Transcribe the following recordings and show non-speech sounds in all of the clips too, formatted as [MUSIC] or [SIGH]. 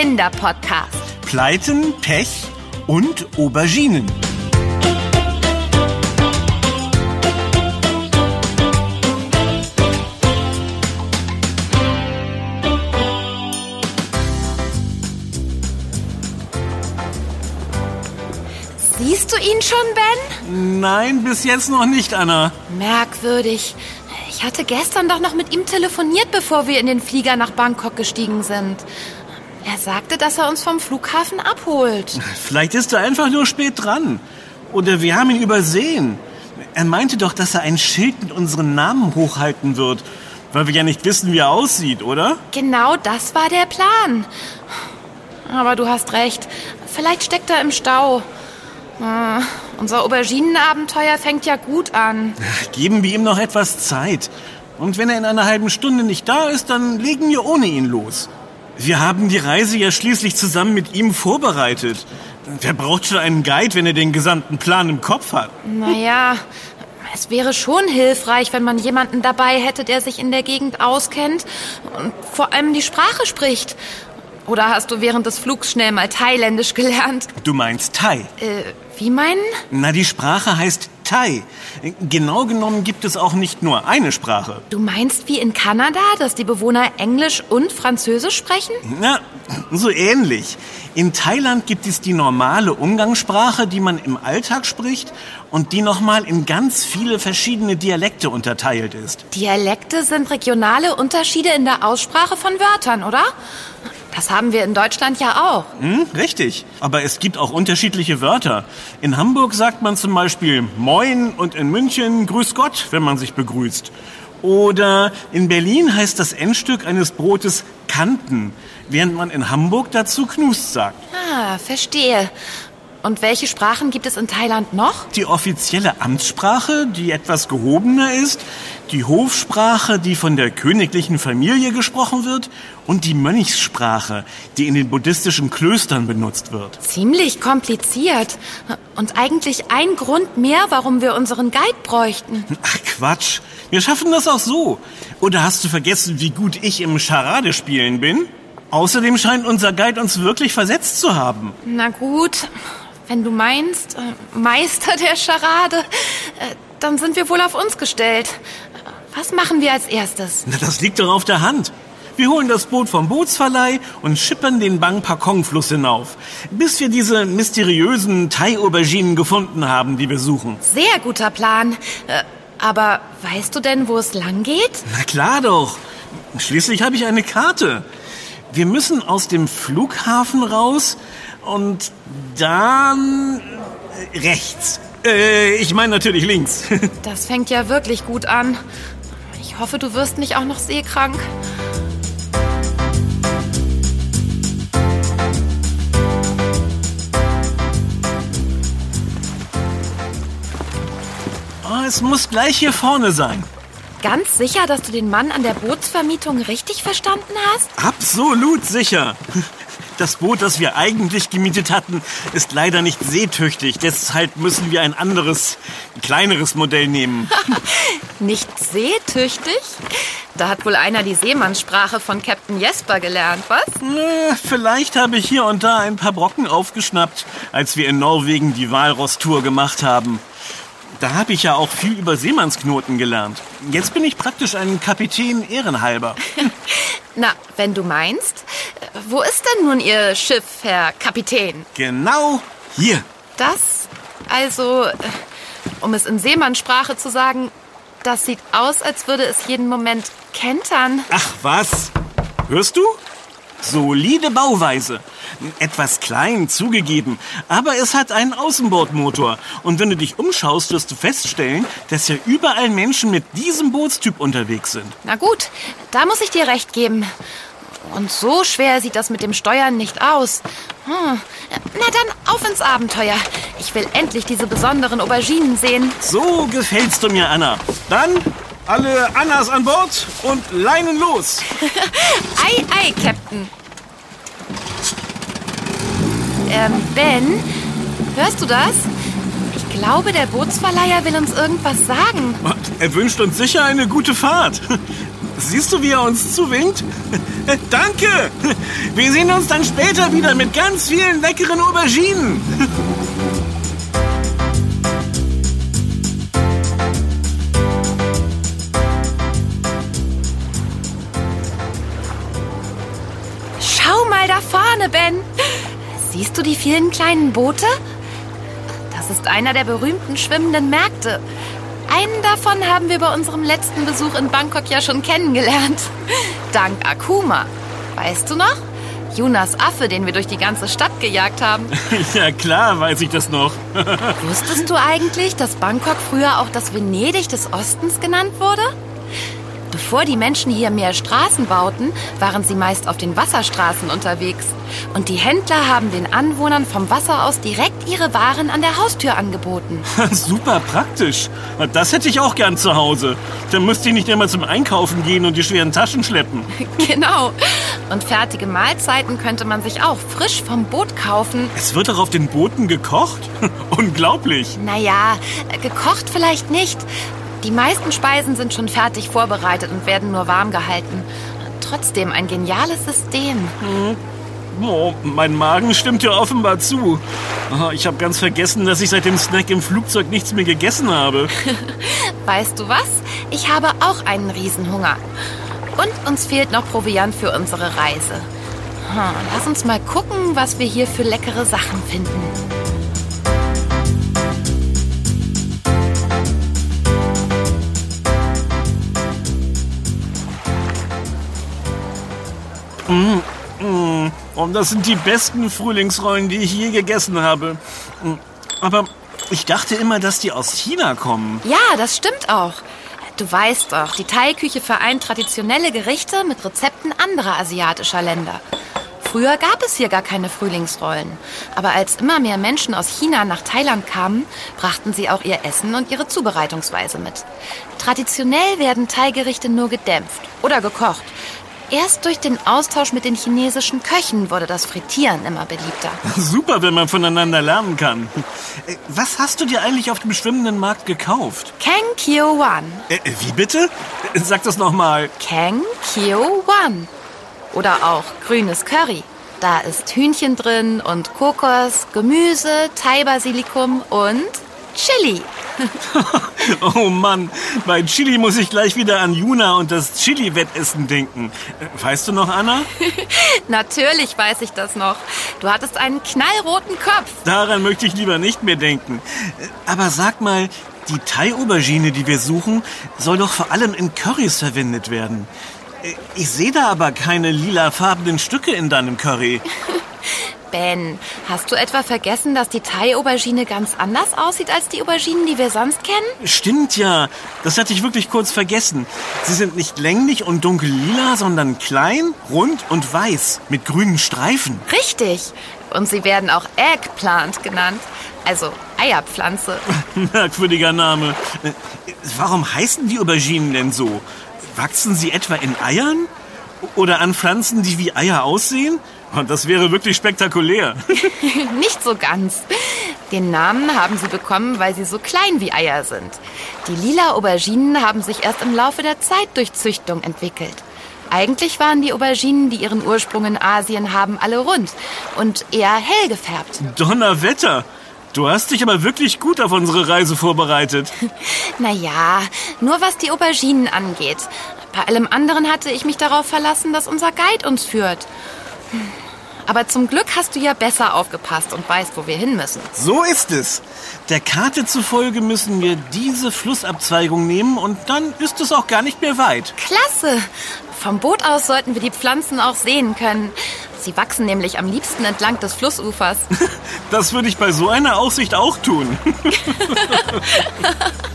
Kinderpodcast. Pleiten, Pech und Auberginen. Siehst du ihn schon, Ben? Nein, bis jetzt noch nicht, Anna. Merkwürdig. Ich hatte gestern doch noch mit ihm telefoniert, bevor wir in den Flieger nach Bangkok gestiegen sind. Er sagte, dass er uns vom Flughafen abholt. Vielleicht ist er einfach nur spät dran. Oder wir haben ihn übersehen. Er meinte doch, dass er ein Schild mit unseren Namen hochhalten wird. Weil wir ja nicht wissen, wie er aussieht, oder? Genau das war der Plan. Aber du hast recht. Vielleicht steckt er im Stau. Ah, unser Auberginenabenteuer fängt ja gut an. Geben wir ihm noch etwas Zeit. Und wenn er in einer halben Stunde nicht da ist, dann legen wir ohne ihn los. Wir haben die Reise ja schließlich zusammen mit ihm vorbereitet. Wer braucht schon einen Guide, wenn er den gesamten Plan im Kopf hat? Naja, es wäre schon hilfreich, wenn man jemanden dabei hätte, der sich in der Gegend auskennt und vor allem die Sprache spricht. Oder hast du während des Flugs schnell mal Thailändisch gelernt? Du meinst Thai. Äh, wie meinen? Na, die Sprache heißt Thai. Genau genommen gibt es auch nicht nur eine Sprache. Du meinst wie in Kanada, dass die Bewohner Englisch und Französisch sprechen? Na, so ähnlich. In Thailand gibt es die normale Umgangssprache, die man im Alltag spricht und die nochmal in ganz viele verschiedene Dialekte unterteilt ist. Dialekte sind regionale Unterschiede in der Aussprache von Wörtern, oder? Das haben wir in Deutschland ja auch. Hm, richtig. Aber es gibt auch unterschiedliche Wörter. In Hamburg sagt man zum Beispiel Moin und in München Grüß Gott, wenn man sich begrüßt. Oder in Berlin heißt das Endstück eines Brotes Kanten, während man in Hamburg dazu Knust sagt. Ah, verstehe. Und welche Sprachen gibt es in Thailand noch? Die offizielle Amtssprache, die etwas gehobener ist, die Hofsprache, die von der königlichen Familie gesprochen wird, und die Mönchssprache, die in den buddhistischen Klöstern benutzt wird. Ziemlich kompliziert. Und eigentlich ein Grund mehr, warum wir unseren Guide bräuchten. Ach Quatsch, wir schaffen das auch so. Oder hast du vergessen, wie gut ich im Charade spielen bin? Außerdem scheint unser Guide uns wirklich versetzt zu haben. Na gut, wenn du meinst, äh, Meister der Charade, äh, dann sind wir wohl auf uns gestellt. Was machen wir als erstes? Na, das liegt doch auf der Hand. Wir holen das Boot vom Bootsverleih und schippern den Bang Pakong-Fluss hinauf, bis wir diese mysteriösen Thai-Auberginen gefunden haben, die wir suchen. Sehr guter Plan. Äh, aber weißt du denn, wo es lang geht? Na klar doch. Schließlich habe ich eine Karte. Wir müssen aus dem Flughafen raus und dann äh, rechts. Äh, ich meine natürlich links. [LAUGHS] Das fängt ja wirklich gut an. Ich hoffe, du wirst nicht auch noch seekrank. Oh, es muss gleich hier vorne sein. Ganz sicher, dass du den Mann an der Bootsvermietung richtig verstanden hast? Absolut sicher. Das Boot, das wir eigentlich gemietet hatten, ist leider nicht seetüchtig. Deshalb müssen wir ein anderes, kleineres Modell nehmen. [LAUGHS] nicht seetüchtig? Da hat wohl einer die Seemannssprache von Captain Jesper gelernt, was? Äh, vielleicht habe ich hier und da ein paar Brocken aufgeschnappt, als wir in Norwegen die Walross-Tour gemacht haben. Da habe ich ja auch viel über Seemannsknoten gelernt. Jetzt bin ich praktisch ein Kapitän ehrenhalber. [LAUGHS] Na, wenn du meinst. Wo ist denn nun Ihr Schiff, Herr Kapitän? Genau hier. Das, also, um es in Seemannssprache zu sagen, das sieht aus, als würde es jeden Moment kentern. Ach was? Hörst du? Solide Bauweise. Etwas klein, zugegeben, aber es hat einen Außenbordmotor. Und wenn du dich umschaust, wirst du feststellen, dass ja überall Menschen mit diesem Bootstyp unterwegs sind. Na gut, da muss ich dir recht geben. Und so schwer sieht das mit dem Steuern nicht aus. Hm. Na dann, auf ins Abenteuer. Ich will endlich diese besonderen Auberginen sehen. So gefällst du mir, Anna. Dann alle Annas an Bord und Leinen los. [LAUGHS] ei, ei, Captain. Ähm, Ben, hörst du das? Ich glaube, der Bootsverleiher will uns irgendwas sagen. Er wünscht uns sicher eine gute Fahrt. Siehst du, wie er uns zuwinkt? [LAUGHS] Danke! Wir sehen uns dann später wieder mit ganz vielen leckeren Auberginen. Schau mal da vorne, Ben. Siehst du die vielen kleinen Boote? Das ist einer der berühmten schwimmenden Märkte. Einen davon haben wir bei unserem letzten Besuch in Bangkok ja schon kennengelernt. [LAUGHS] Dank Akuma. Weißt du noch? Jonas Affe, den wir durch die ganze Stadt gejagt haben. [LAUGHS] Ja klar, weiß ich das noch. [LAUGHS] Wusstest du eigentlich, dass Bangkok früher auch das Venedig des Ostens genannt wurde? Bevor die Menschen hier mehr Straßen bauten, waren sie meist auf den Wasserstraßen unterwegs. Und die Händler haben den Anwohnern vom Wasser aus direkt ihre Waren an der Haustür angeboten. [LAUGHS] Super praktisch. Das hätte ich auch gern zu Hause. Dann müsste ich nicht immer zum Einkaufen gehen und die schweren Taschen schleppen. [LAUGHS] genau. Und fertige Mahlzeiten könnte man sich auch frisch vom Boot kaufen. Es wird doch auf den Booten gekocht? [LAUGHS] Unglaublich. Naja, gekocht vielleicht nicht. Die meisten Speisen sind schon fertig vorbereitet und werden nur warm gehalten. Trotzdem ein geniales System. Oh, mein Magen stimmt ja offenbar zu. Ah, Ich habe ganz vergessen, dass ich seit dem Snack im Flugzeug nichts mehr gegessen habe. [LAUGHS] Weißt du was? Ich habe auch einen Riesenhunger. Und uns fehlt noch Proviant für unsere Reise. Hm, lass uns mal gucken, was wir hier für leckere Sachen finden. Und das sind die besten Frühlingsrollen, die ich je gegessen habe. Aber ich dachte immer, dass die aus China kommen. Ja, das stimmt auch. Du weißt doch, die Thai-Küche vereint traditionelle Gerichte mit Rezepten anderer asiatischer Länder. Früher gab es hier gar keine Frühlingsrollen. Aber als immer mehr Menschen aus China nach Thailand kamen, brachten sie auch ihr Essen und ihre Zubereitungsweise mit. Traditionell werden Thai-Gerichte nur gedämpft oder gekocht. Erst durch den Austausch mit den chinesischen Köchen wurde das Frittieren immer beliebter. [LAUGHS] Super, wenn man voneinander lernen kann. Äh, Was hast du dir eigentlich auf dem schwimmenden Markt gekauft? Kang Kio Wan. Äh, wie bitte? Äh, Sag das nochmal. Kang Kio Wan. Oder auch grünes Curry. Da ist Hühnchen drin und Kokos, Gemüse, Thai-Basilikum und Chili. [LAUGHS] Oh Mann, bei Chili muss ich gleich wieder an Juna und das Chili-Wettessen denken. Äh, Weißt du noch, Anna? [LAUGHS] Natürlich weiß ich das noch. Du hattest einen knallroten Kopf. Daran möchte ich lieber nicht mehr denken. Äh, Aber sag mal, die Thai-Aubergine, die wir suchen, soll doch vor allem in Currys verwendet werden. Äh, Ich sehe da aber keine lilafarbenen Stücke in deinem Curry. [LAUGHS] Ben, hast du etwa vergessen, dass die Thai-Aubergine ganz anders aussieht als die Auberginen, die wir sonst kennen? Stimmt ja, das hatte ich wirklich kurz vergessen. Sie sind nicht länglich und dunkellila, sondern klein, rund und weiß mit grünen Streifen. Richtig. Und sie werden auch Eggplant genannt. Also Eierpflanze. [LAUGHS] Merkwürdiger Name. Warum heißen die Auberginen denn so? Wachsen sie etwa in Eiern? Oder an Pflanzen, die wie Eier aussehen? Und das wäre wirklich spektakulär. [LAUGHS] Nicht so ganz. Den Namen haben sie bekommen, weil sie so klein wie Eier sind. Die lila Auberginen haben sich erst im Laufe der Zeit durch Züchtung entwickelt. Eigentlich waren die Auberginen, die ihren Ursprung in Asien haben, alle rund und eher hell gefärbt. Donnerwetter! Du hast dich aber wirklich gut auf unsere Reise vorbereitet. [LAUGHS] Naja, nur was die Auberginen angeht. Bei allem anderen hatte ich mich darauf verlassen, dass unser Guide uns führt. Aber zum Glück hast du ja besser aufgepasst und weißt, wo wir hin müssen. So ist es. Der Karte zufolge müssen wir diese Flussabzweigung nehmen und dann ist es auch gar nicht mehr weit. Klasse! Vom Boot aus sollten wir die Pflanzen auch sehen können. Sie wachsen nämlich am liebsten entlang des Flussufers. [LAUGHS] Das würde ich bei so einer Aussicht auch tun. [LAUGHS]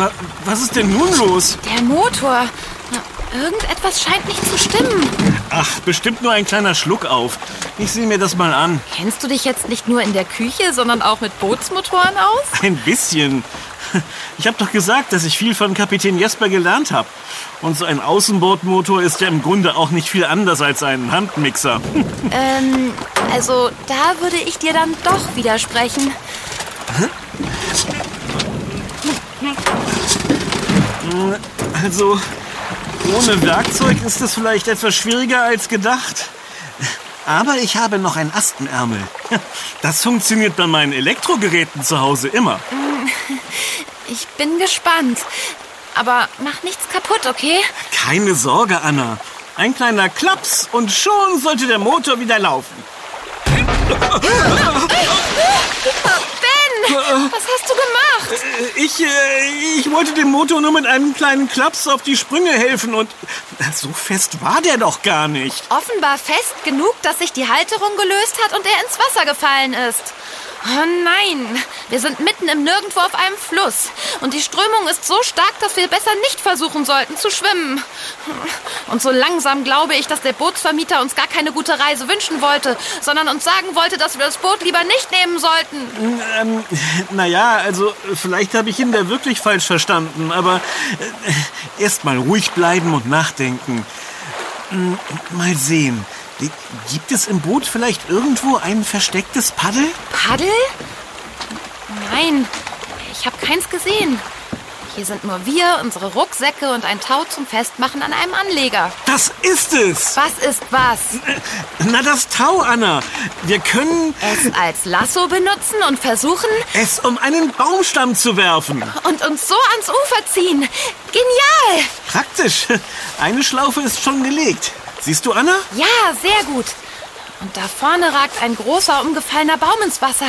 Wa- Was ist denn nun los? Der Motor. Na, Irgendetwas scheint nicht zu stimmen. Ach, bestimmt nur ein kleiner Schluck auf. Ich sehe mir das mal an. Kennst du dich jetzt nicht nur in der Küche, sondern auch mit Bootsmotoren aus? [LAUGHS] Ein bisschen. Ich habe doch gesagt, dass ich viel von Kapitän Jesper gelernt habe. Und so ein Außenbordmotor ist ja im Grunde auch nicht viel anders als ein Handmixer. [LAUGHS] Ähm, also da würde ich dir dann doch widersprechen. Also, ohne Werkzeug ist es vielleicht etwas schwieriger als gedacht. Aber ich habe noch ein Ast im Ärmel. Das funktioniert bei meinen Elektrogeräten zu Hause immer. [LAUGHS] Ich bin gespannt. Aber mach nichts kaputt, okay? Keine Sorge, Anna. Ein kleiner Klaps und schon sollte der Motor wieder laufen. [LAUGHS] Was hast du gemacht? Äh, Ich, äh, ich wollte dem Motor nur mit einem kleinen Klaps auf die Sprünge helfen und so fest war der doch gar nicht. Offenbar fest genug, dass sich die Halterung gelöst hat und er ins Wasser gefallen ist. Oh nein, wir sind mitten im Nirgendwo auf einem Fluss. Und die Strömung ist so stark, dass wir besser nicht versuchen sollten zu schwimmen. Und so langsam glaube ich, dass der Bootsvermieter uns gar keine gute Reise wünschen wollte, sondern uns sagen wollte, dass wir das Boot lieber nicht nehmen sollten. Ähm, naja, also vielleicht habe ich ihn da wirklich falsch verstanden, aber äh, erst mal ruhig bleiben und nachdenken. Hm, Mal sehen. Gibt es im Boot vielleicht irgendwo ein verstecktes Paddel? Paddel? Nein, ich habe keins gesehen. Hier sind nur wir, unsere Rucksäcke und ein Tau zum Festmachen an einem Anleger. Das ist es! Was ist was? Na, das Tau, Anna. Wir können Es als Lasso benutzen und versuchen es um einen Baumstamm zu werfen. und uns so ans Ufer ziehen. Genial! Praktisch. Eine Schlaufe ist schon gelegt. Siehst du, Anna? Ja, sehr gut. Und da vorne ragt ein großer, umgefallener Baum ins Wasser.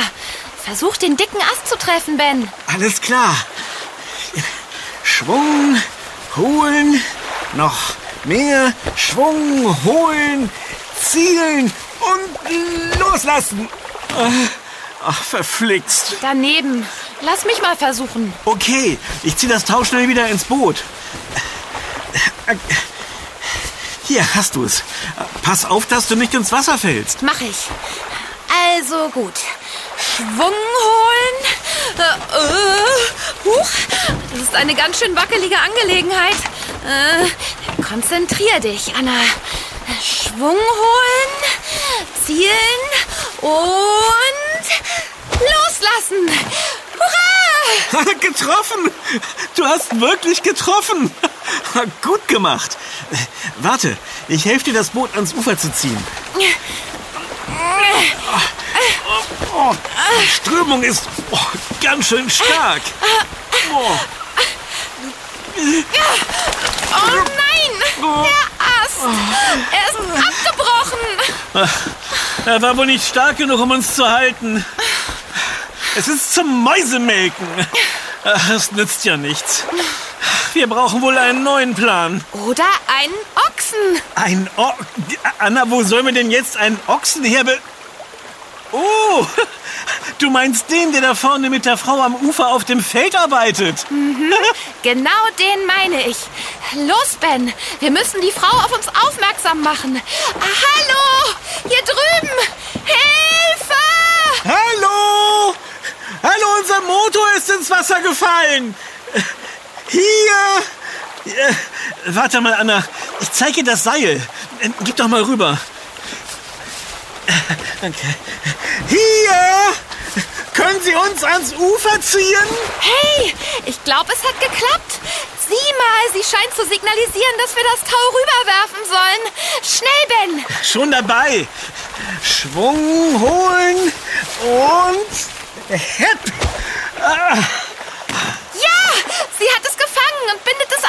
Versuch, den dicken Ast zu treffen, Ben. Alles klar. Schwung, holen, noch mehr Schwung, holen, zielen und loslassen. Äh, Ach, verflixt. Daneben. Lass mich mal versuchen. Okay, ich zieh das Tau schnell wieder ins Boot. Hier hast du es. Pass auf, dass du nicht ins Wasser fällst. Mach ich. Also gut. Schwung holen. Äh, äh, huch. Das ist eine ganz schön wackelige Angelegenheit. Äh, konzentrier dich, Anna. Schwung holen, zielen und loslassen. Hurra! [LAUGHS] getroffen! Du hast wirklich getroffen! [LAUGHS] Gut gemacht. Warte, ich helfe dir, das Boot ans Ufer zu ziehen. Oh, die Strömung ist oh, ganz schön stark. Oh, Oh nein! Der Ast! Er ist abgebrochen! er war wohl nicht stark genug, um uns zu halten. Es ist zum Mäusemelken. Es nützt ja nichts. Wir brauchen wohl einen neuen Plan. Oder einen Ochsen. Ein o Anna, wo sollen wir denn jetzt einen Ochsen herbe... Oh, [LAUGHS] du meinst den, der da vorne mit der Frau am Ufer auf dem Feld arbeitet. Genau den meine ich. Los, Ben. Wir müssen die Frau auf uns aufmerksam machen. Ah, hallo! Hier drüben! Hilfe! Hallo! Hallo, unser Motor ist ins Wasser gefallen. Hier! Äh, Warte mal, Anna. Ich zeige dir das Seil. Äh, Gib doch mal rüber. Äh, Okay. Hier! Können Sie uns ans Ufer ziehen? Hey, ich glaube, es hat geklappt. Sieh mal, sie scheint zu signalisieren, dass wir das Tau rüberwerfen sollen. Schnell, Ben! Schon dabei. Schwung holen und hepp. Ja, sie hat es gefangen und bindet es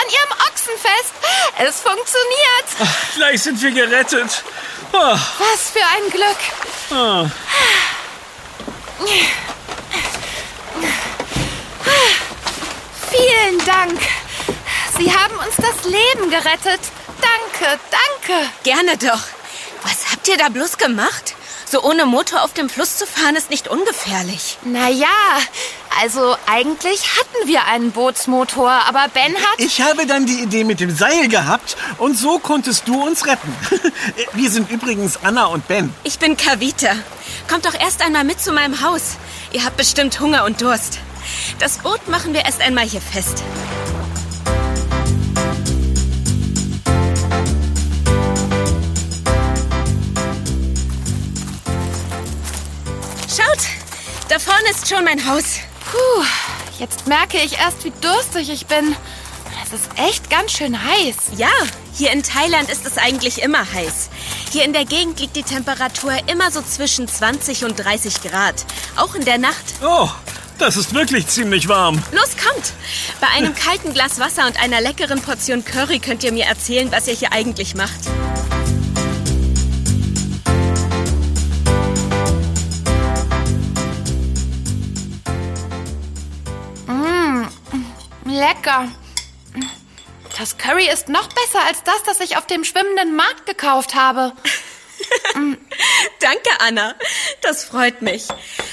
an ihrem Ochsen fest. Es funktioniert. Gleich sind wir gerettet. Oh, Was für ein Glück. oh. Vielen Dank. Sie haben uns das Leben gerettet. Danke, danke. Gerne doch. Was habt ihr da bloß gemacht? So ohne Motor auf dem Fluss zu fahren ist nicht ungefährlich. Naja, also eigentlich hatten wir einen Bootsmotor, aber Ben hat... Ich habe dann die Idee mit dem Seil gehabt und so konntest du uns retten. [LAUGHS] Wir sind übrigens Anna und Ben. Ich bin Kavita. Kommt doch erst einmal mit zu meinem Haus. Ihr habt bestimmt Hunger und Durst. Das Boot machen wir erst einmal hier fest. Da vorne ist schon mein Haus. Puh, jetzt merke ich erst, wie durstig ich bin. Es ist echt ganz schön heiß. Ja, hier in Thailand ist es eigentlich immer heiß. Hier in der Gegend liegt die Temperatur immer so zwischen 20 und 30 Grad. Auch in der Nacht. Oh, das ist wirklich ziemlich warm. Los, kommt! Bei einem [LAUGHS] kalten Glas Wasser und einer leckeren Portion Curry könnt ihr mir erzählen, was ihr hier eigentlich macht. Lecker. Das Curry ist noch besser als das, das ich auf dem schwimmenden Markt gekauft habe. [LAUGHS] Danke, Anna. Das freut mich.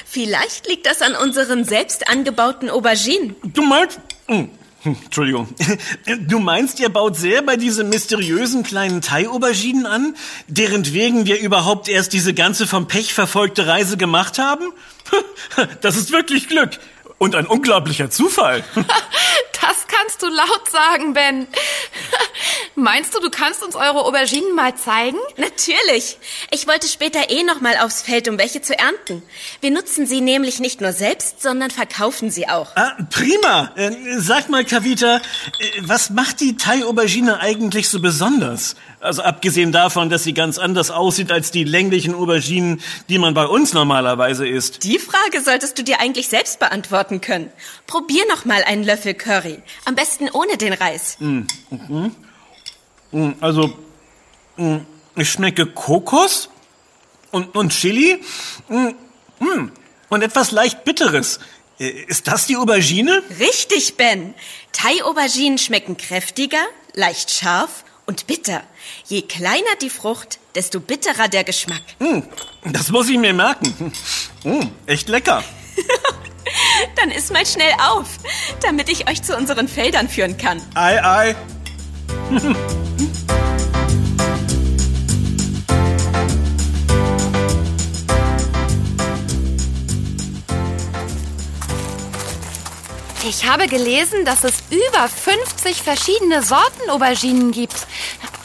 Vielleicht liegt das an unseren selbst angebauten Auberginen. Du meinst. Hm, hm, Entschuldigung. [LAUGHS] Du meinst, ihr baut selber diese mysteriösen kleinen Thai-Auberginen an, deren wegen wir überhaupt erst diese ganze vom Pech verfolgte Reise gemacht haben? [LAUGHS] Das ist wirklich Glück. Und ein unglaublicher Zufall. Das kannst du laut sagen, Ben. [LAUGHS] Meinst du, du kannst uns eure Auberginen mal zeigen? Natürlich. Ich wollte später eh noch mal aufs Feld, um welche zu ernten. Wir nutzen sie nämlich nicht nur selbst, sondern verkaufen sie auch. Ah, prima. Äh, sag mal, Kavita, äh, was macht die Thai-Aubergine eigentlich so besonders? Also abgesehen davon, dass sie ganz anders aussieht als die länglichen Auberginen, die man bei uns normalerweise isst. Die Frage solltest du dir eigentlich selbst beantworten können. Probier noch mal einen Löffel Curry. Am besten ohne den Reis. Also, mm, ich schmecke Kokos und, und Chili mm, mm, und etwas leicht Bitteres. Äh, Ist das die Aubergine? Richtig, Ben. Thai-Auberginen schmecken kräftiger, leicht scharf und bitter. Je kleiner die Frucht, desto bitterer der Geschmack. Mm, Das muss ich mir merken. Mm, Echt lecker. [LAUGHS] Dann isst mal schnell auf, damit ich euch zu unseren Feldern führen kann. Ei, ei. Ich habe gelesen, dass es über 50 verschiedene Sorten Auberginen gibt.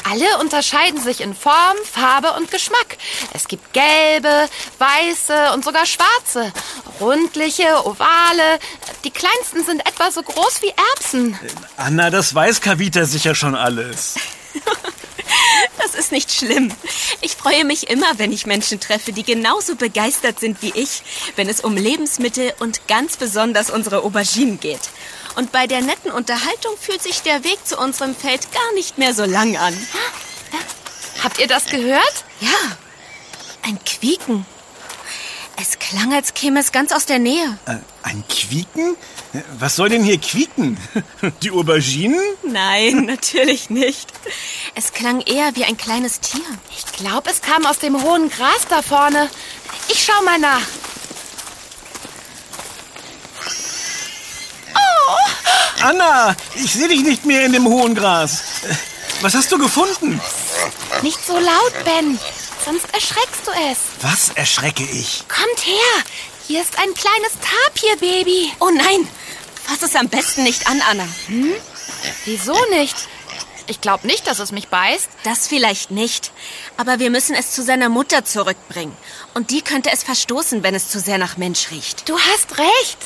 Alle unterscheiden sich in Form, Farbe und Geschmack. Es gibt gelbe, weiße und sogar schwarze. Rundliche, ovale. Die kleinsten sind etwa so groß wie Erbsen. Anna, das weiß Kavita sicher schon alles. [LAUGHS] Das ist nicht schlimm. Ich freue mich immer, wenn ich Menschen treffe, die genauso begeistert sind wie ich, wenn es um Lebensmittel und ganz besonders unsere Auberginen geht. Und bei der netten Unterhaltung fühlt sich der Weg zu unserem Feld gar nicht mehr so lang an. Habt ihr das gehört? Ja, ein Quieken. Es klang, als käme es ganz aus der Nähe. Äh, ein Quieken? Äh, Was soll denn hier quieken? [LAUGHS] Die Auberginen? Nein, [LAUGHS] natürlich nicht. Es klang eher wie ein kleines Tier. Ich glaube, es kam aus dem hohen Gras da vorne. Ich schau mal nach. Anna, ich sehe dich nicht mehr in dem hohen Gras. Äh, Was hast du gefunden? Nicht so laut, Ben. Sonst erschreckst du es. Was erschrecke ich? Kommt her. Hier ist ein kleines Tapirbaby. Oh nein, fass es am besten nicht an, Anna. Wieso nicht? Ich glaube nicht, dass es mich beißt. Das vielleicht nicht. Aber wir müssen es zu seiner Mutter zurückbringen. Und die könnte es verstoßen, wenn es zu sehr nach Mensch riecht. Du hast recht.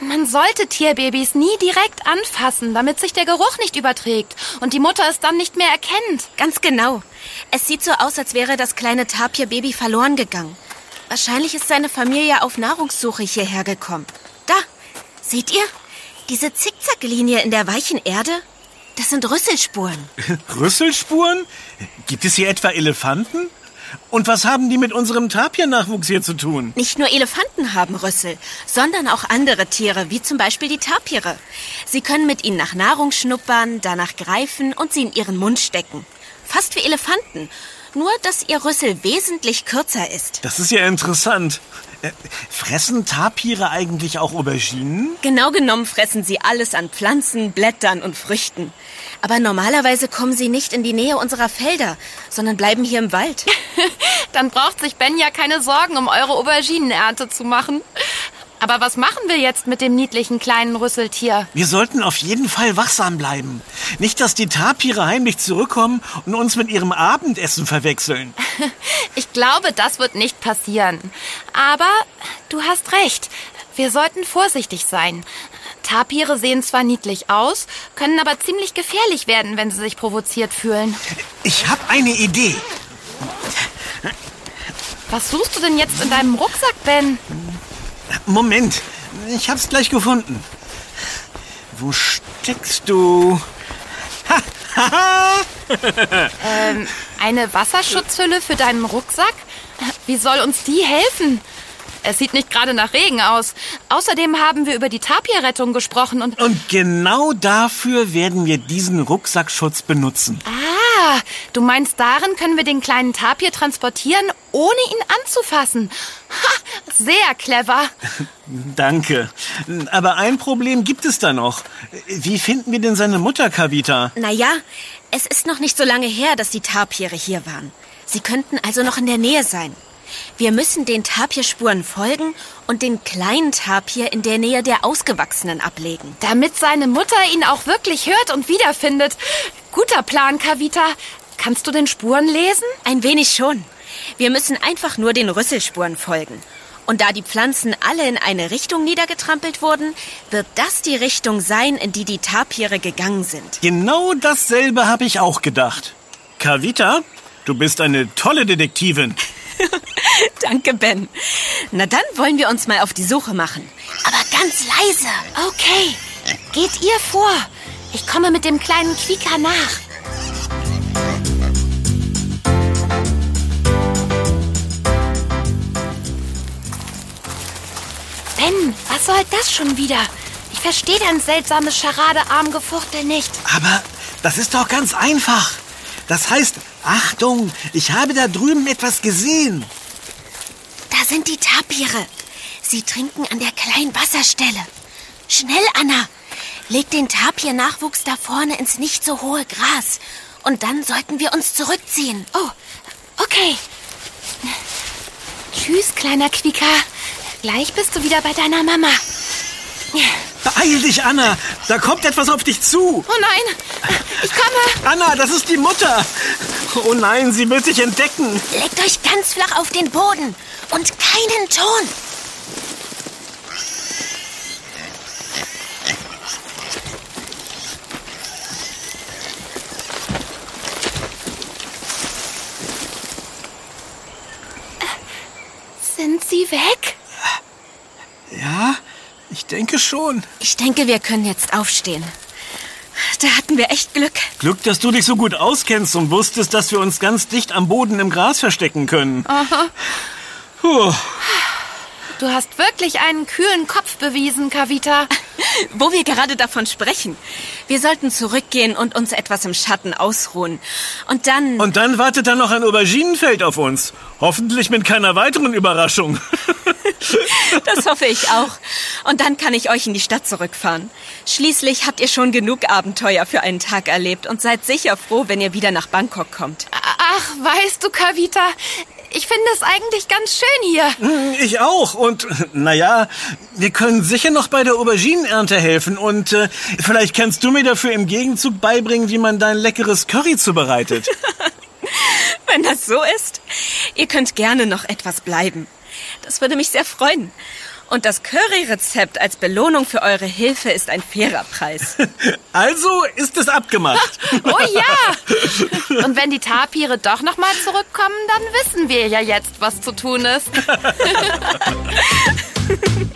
Man sollte Tierbabys nie direkt anfassen, damit sich der Geruch nicht überträgt und die Mutter es dann nicht mehr erkennt. Ganz genau. Es sieht so aus, als wäre das kleine Tapirbaby verloren gegangen. Wahrscheinlich ist seine Familie auf Nahrungssuche hierher gekommen. Da, seht ihr? Diese Zickzacklinie in der weichen Erde? Das sind Rüsselspuren. [LAUGHS] Rüsselspuren? Gibt es hier etwa Elefanten? Und was haben die mit unserem Tapir-Nachwuchs hier zu tun? Nicht nur Elefanten haben Rüssel, sondern auch andere Tiere, wie zum Beispiel die Tapire. Sie können mit ihnen nach Nahrung schnuppern, danach greifen und sie in ihren Mund stecken. Fast wie Elefanten, nur dass ihr Rüssel wesentlich kürzer ist. Das ist ja interessant. Äh, fressen Tapire eigentlich auch Auberginen? Genau genommen fressen sie alles an Pflanzen, Blättern und Früchten. Aber normalerweise kommen sie nicht in die Nähe unserer Felder, sondern bleiben hier im Wald. [LAUGHS] Dann braucht sich Ben ja keine Sorgen um eure Auberginenernte zu machen. Aber was machen wir jetzt mit dem niedlichen kleinen Rüsseltier? Wir sollten auf jeden Fall wachsam bleiben. Nicht, dass die Tapire heimlich zurückkommen und uns mit ihrem Abendessen verwechseln. [LAUGHS] Ich glaube, das wird nicht passieren. Aber du hast recht. Wir sollten vorsichtig sein. Tapire sehen zwar niedlich aus, können aber ziemlich gefährlich werden, wenn sie sich provoziert fühlen. Ich habe eine Idee. Was suchst du denn jetzt in deinem Rucksack, Ben? Moment, ich hab's gleich gefunden. Wo steckst du? Ähm, eine Wasserschutzhülle für deinen Rucksack? Wie soll uns die helfen? Es sieht nicht gerade nach Regen aus. Außerdem haben wir über die Tapirrettung gesprochen und... Und genau dafür werden wir diesen Rucksackschutz benutzen. Ah, du meinst, darin können wir den kleinen Tapir transportieren, ohne ihn anzufassen. Ha, sehr clever. [LAUGHS] Danke. Aber ein Problem gibt es da noch. Wie finden wir denn seine Mutter, Kavita? Naja, es ist noch nicht so lange her, dass die Tapire hier waren. Sie könnten also noch in der Nähe sein. Wir müssen den Tapirspuren folgen und den kleinen Tapir in der Nähe der Ausgewachsenen ablegen. Damit seine Mutter ihn auch wirklich hört und wiederfindet. Guter Plan, Kavita. Kannst du den Spuren lesen? Ein wenig schon. Wir müssen einfach nur den Rüsselspuren folgen. Und da die Pflanzen alle in eine Richtung niedergetrampelt wurden, wird das die Richtung sein, in die die Tapire gegangen sind. Genau dasselbe habe ich auch gedacht. Kavita, du bist eine tolle Detektivin. [LAUGHS] Danke, Ben. Na dann wollen wir uns mal auf die Suche machen. Aber ganz leise. Okay. Geht ihr vor. Ich komme mit dem kleinen Quieker nach. Ben, was soll das schon wieder? Ich verstehe dein seltsames Charadearmgefuchtel nicht. Aber das ist doch ganz einfach. Das heißt, Achtung, ich habe da drüben etwas gesehen. Da sind die Tapire. Sie trinken an der kleinen Wasserstelle. Schnell, Anna. Leg den Tapir-Nachwuchs da vorne ins nicht so hohe Gras. Und dann sollten wir uns zurückziehen. Oh, okay. Tschüss, kleiner Quicker. Gleich bist du wieder bei deiner Mama. Beeil dich, Anna. Da kommt etwas auf dich zu. Oh nein, ich komme. Anna, das ist die Mutter. Oh nein, sie wird dich entdecken. Legt euch ganz flach auf den Boden und keinen Ton. Sind sie weg? Ja, ich denke schon. Ich denke, wir können jetzt aufstehen. Da hatten wir echt Glück. Glück, dass du dich so gut auskennst und wusstest, dass wir uns ganz dicht am Boden im Gras verstecken können. Aha. Puh. Du hast wirklich einen kühlen Kopf bewiesen, Kavita. [LAUGHS] Wo wir gerade davon sprechen. Wir sollten zurückgehen und uns etwas im Schatten ausruhen. Und dann... Und dann wartet da noch ein Auberginenfeld auf uns. Hoffentlich mit keiner weiteren Überraschung. [LAUGHS] das hoffe ich auch. Und dann kann ich euch in die Stadt zurückfahren. Schließlich habt ihr schon genug Abenteuer für einen Tag erlebt und seid sicher froh, wenn ihr wieder nach Bangkok kommt. Ach, weißt du, Kavita, ich finde es eigentlich ganz schön hier. Ich auch. Und naja, wir können sicher noch bei der Auberginenernte helfen. Und äh, vielleicht kannst du mir dafür im Gegenzug beibringen, wie man dein leckeres Curry zubereitet. [LAUGHS] Wenn das so ist, ihr könnt gerne noch etwas bleiben. Das würde mich sehr freuen. Und das Curry-Rezept als Belohnung für eure Hilfe ist ein fairer Preis. [LAUGHS] Also ist es abgemacht. [LAUGHS] Oh ja! Und wenn die Tapire doch nochmal zurückkommen, dann wissen wir ja jetzt, was zu tun ist. [LAUGHS]